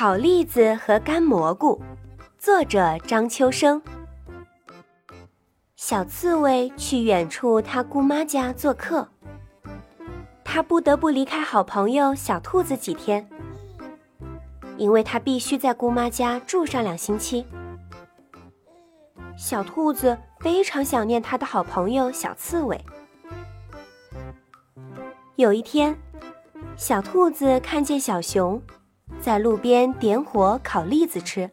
烤栗子和干蘑菇，作者张秋生。小刺猬去远处他姑妈家做客，他不得不离开好朋友小兔子几天，因为他必须在姑妈家住上两星期。小兔子非常想念他的好朋友小刺猬。有一天，小兔子看见小熊。在路边点火烤栗子吃，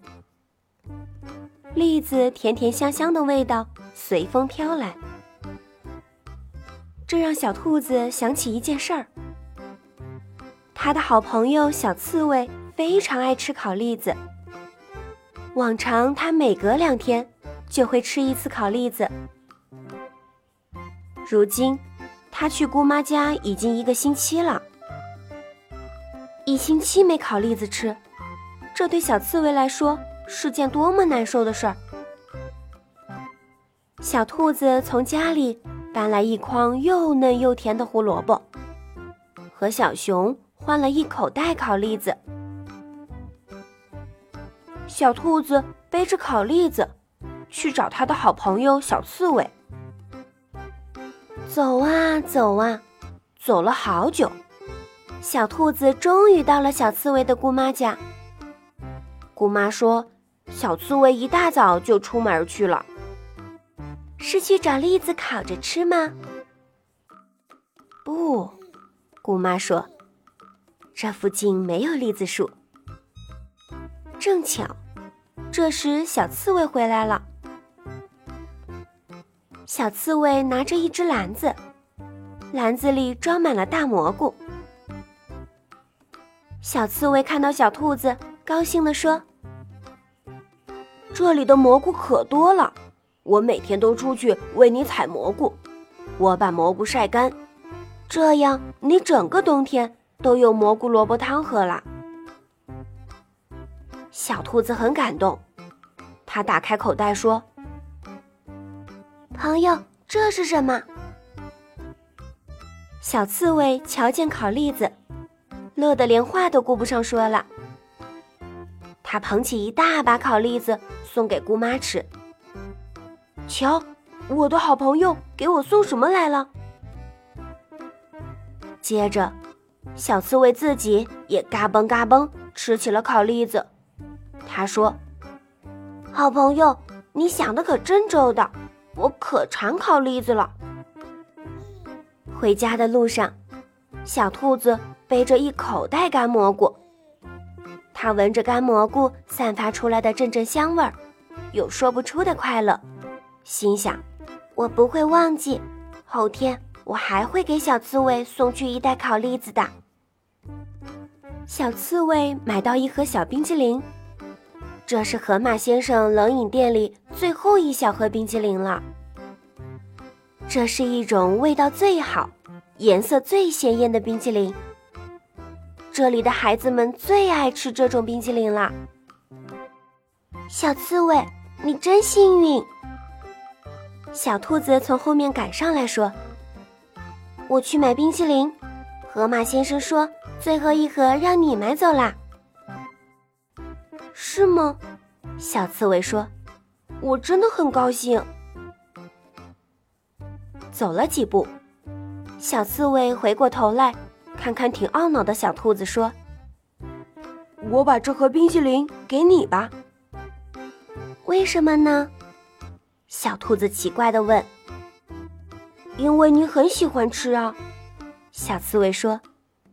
栗子甜甜香香的味道随风飘来，这让小兔子想起一件事儿。他的好朋友小刺猬非常爱吃烤栗子，往常他每隔两天就会吃一次烤栗子。如今，他去姑妈家已经一个星期了。一星期没烤栗子吃，这对小刺猬来说是件多么难受的事儿。小兔子从家里搬来一筐又嫩又甜的胡萝卜，和小熊换了一口袋烤栗子。小兔子背着烤栗子去找他的好朋友小刺猬，走啊走啊，走了好久。小兔子终于到了小刺猬的姑妈家。姑妈说：“小刺猬一大早就出门去了，是去找栗子烤着吃吗？”不，姑妈说：“这附近没有栗子树。”正巧，这时小刺猬回来了。小刺猬拿着一只篮子，篮子里装满了大蘑菇。小刺猬看到小兔子，高兴地说：“这里的蘑菇可多了，我每天都出去为你采蘑菇。我把蘑菇晒干，这样你整个冬天都有蘑菇萝卜汤喝了。”小兔子很感动，它打开口袋说：“朋友，这是什么？”小刺猬瞧见烤栗子。乐得连话都顾不上说了。他捧起一大把烤栗子送给姑妈吃。瞧，我的好朋友给我送什么来了？接着，小刺猬自己也嘎嘣嘎嘣吃起了烤栗子。他说：“好朋友，你想的可真周到，我可馋烤栗子了。”回家的路上，小兔子。背着一口袋干蘑菇，它闻着干蘑菇散发出来的阵阵香味儿，有说不出的快乐，心想：我不会忘记，后天我还会给小刺猬送去一袋烤栗子的。小刺猬买到一盒小冰淇淋，这是河马先生冷饮店里最后一小盒冰淇淋了。这是一种味道最好、颜色最鲜艳的冰淇淋。这里的孩子们最爱吃这种冰淇淋了。小刺猬，你真幸运！小兔子从后面赶上来说：“我去买冰淇淋，河马先生说最后一盒让你买走啦。”是吗？小刺猬说：“我真的很高兴。”走了几步，小刺猬回过头来。看看挺懊恼的小兔子说：“我把这盒冰淇淋给你吧。”为什么呢？小兔子奇怪的问。“因为你很喜欢吃啊。”小刺猬说。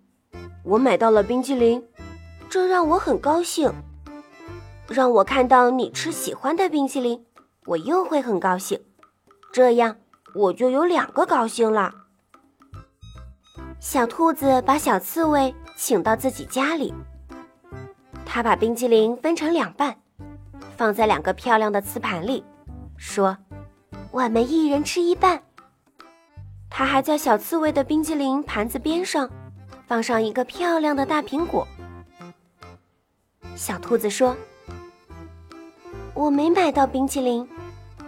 “我买到了冰淇淋，这让我很高兴。让我看到你吃喜欢的冰淇淋，我又会很高兴。这样我就有两个高兴了。”小兔子把小刺猬请到自己家里，他把冰淇淋分成两半，放在两个漂亮的瓷盘里，说：“我们一人吃一半。”他还在小刺猬的冰淇淋盘子边上放上一个漂亮的大苹果。小兔子说：“我没买到冰淇淋，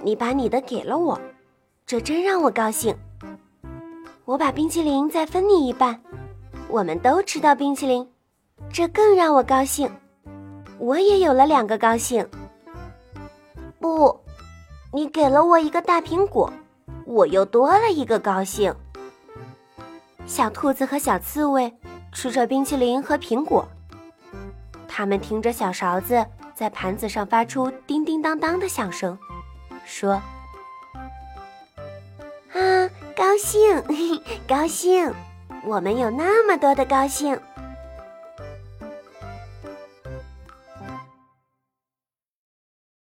你把你的给了我，这真让我高兴。”我把冰淇淋再分你一半，我们都吃到冰淇淋，这更让我高兴。我也有了两个高兴。不，你给了我一个大苹果，我又多了一个高兴。小兔子和小刺猬吃着冰淇淋和苹果，他们听着小勺子在盘子上发出叮叮当当的响声，说：“高兴，高兴！我们有那么多的高兴。”